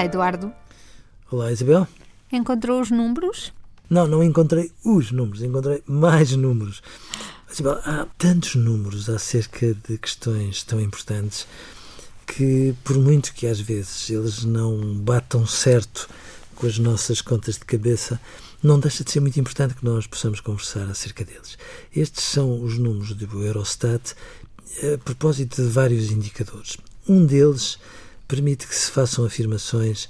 Olá, Eduardo. Olá, Isabel. Encontrou os números? Não, não encontrei os números, encontrei mais números. Isabel, há tantos números acerca de questões tão importantes que, por muito que às vezes eles não batam certo com as nossas contas de cabeça, não deixa de ser muito importante que nós possamos conversar acerca deles. Estes são os números do Eurostat a propósito de vários indicadores. Um deles permite que se façam afirmações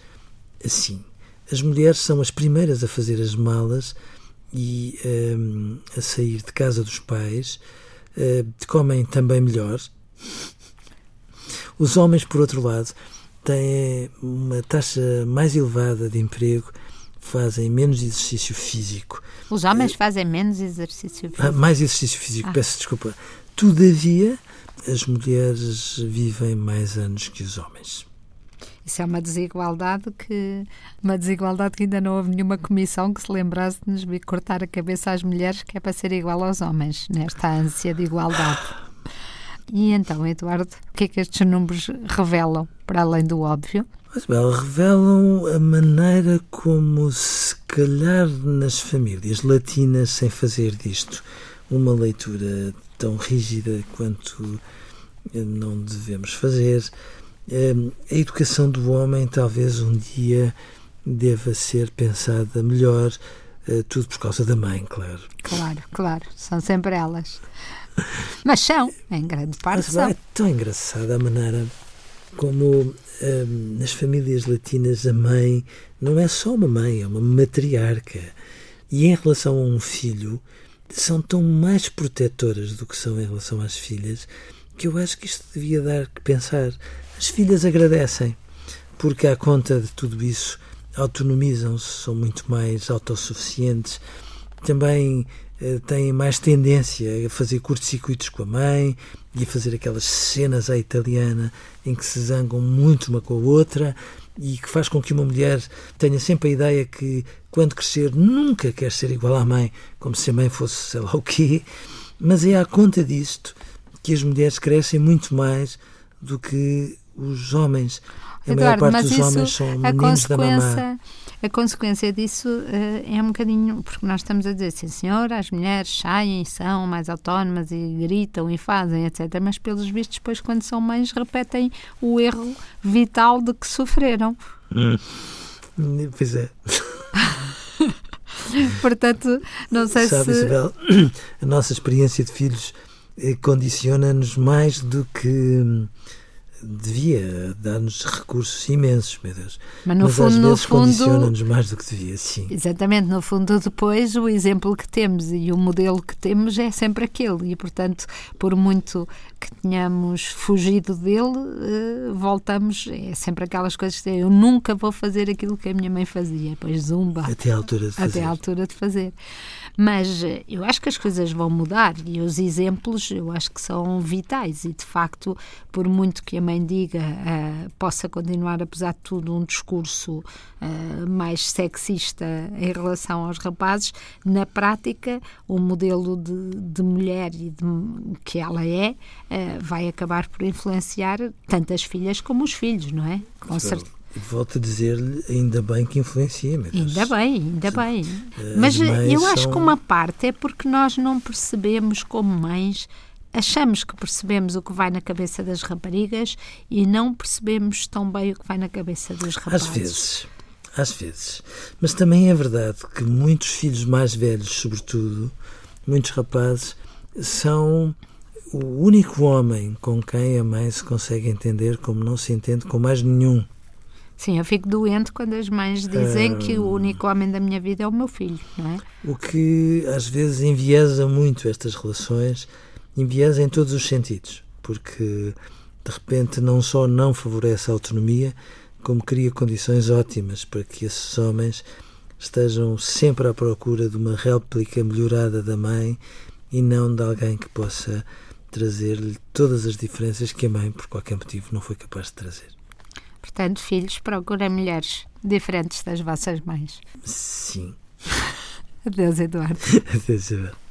assim. As mulheres são as primeiras a fazer as malas e um, a sair de casa dos pais, uh, comem também melhor. Os homens, por outro lado, têm uma taxa mais elevada de emprego, fazem menos exercício físico. Os homens fazem menos exercício físico. Ah, mais exercício físico, ah. peço desculpa. Todavia, as mulheres vivem mais anos que os homens. Isso é uma desigualdade que uma desigualdade que ainda não houve nenhuma comissão que se lembrasse de nos cortar a cabeça às mulheres que é para ser igual aos homens nesta ânsia de igualdade. E então, Eduardo, o que é que estes números revelam, para além do óbvio? Mas, bem, revelam a maneira como, se calhar, nas famílias latinas, sem fazer disto uma leitura tão rígida quanto não devemos fazer, a educação do homem talvez um dia deva ser pensada melhor, eh, tudo por causa da mãe, claro. Claro, claro, são sempre elas. Mas são, em grande parte Mas, são. É tão engraçada a maneira como ehm, nas famílias latinas a mãe não é só uma mãe, é uma matriarca. E em relação a um filho, são tão mais protetoras do que são em relação às filhas, que eu acho que isto devia dar que pensar. As filhas agradecem, porque à conta de tudo isso autonomizam-se, são muito mais autossuficientes, também eh, têm mais tendência a fazer curtos-circuitos com a mãe e a fazer aquelas cenas à italiana em que se zangam muito uma com a outra e que faz com que uma mulher tenha sempre a ideia que quando crescer nunca quer ser igual à mãe, como se a mãe fosse sei lá o quê, mas é à conta disto que as mulheres crescem muito mais do que os homens. A Eduardo, maior parte dos homens são meninos da mamã. A consequência disso uh, é um bocadinho, porque nós estamos a dizer, sim senhor, as mulheres saem, são mais autónomas e gritam e fazem, etc. Mas pelos vistos, depois, quando são mães, repetem o erro vital de que sofreram. Hum. Pois é. Portanto, não sei Sabe, se. Isabel, a nossa experiência de filhos condiciona-nos mais do que devia dar-nos recursos imensos, meu Deus. Mas no Mas fundo, às vezes condiciona-nos mais do que devia, sim. Exatamente, no fundo depois o exemplo que temos e o modelo que temos é sempre aquele e portanto por muito que tenhamos fugido dele, uh, voltamos, é sempre aquelas coisas que eu nunca vou fazer aquilo que a minha mãe fazia, pois zumba. Até à altura de fazer. Até à altura de fazer. Mas eh, eu acho que as coisas vão mudar e os exemplos eu acho que são vitais e de facto, por muito que a mãe diga, uh, possa continuar, apesar de tudo, um discurso uh, mais sexista em relação aos rapazes, na prática, o modelo de, de mulher e de, que ela é vai acabar por influenciar tanto as filhas como os filhos, não é? Com certeza. Volto a dizer-lhe, ainda bem que influencia. Mas ainda bem, ainda bem. Mas eu acho são... que uma parte é porque nós não percebemos como mães achamos que percebemos o que vai na cabeça das raparigas e não percebemos tão bem o que vai na cabeça dos rapazes. Às vezes, às vezes. Mas também é verdade que muitos filhos mais velhos, sobretudo, muitos rapazes, são o único homem com quem a mãe se consegue entender como não se entende com mais nenhum. Sim, eu fico doente quando as mães dizem que o único homem da minha vida é o meu filho, não é? O que às vezes enviesa muito estas relações enviesa em todos os sentidos, porque de repente não só não favorece a autonomia, como cria condições ótimas para que esses homens estejam sempre à procura de uma réplica melhorada da mãe e não de alguém que possa trazer-lhe todas as diferenças que a mãe, por qualquer motivo, não foi capaz de trazer. Portanto, filhos, procurem mulheres diferentes das vossas mães. Sim. Adeus, Eduardo. Adeus, Eduardo.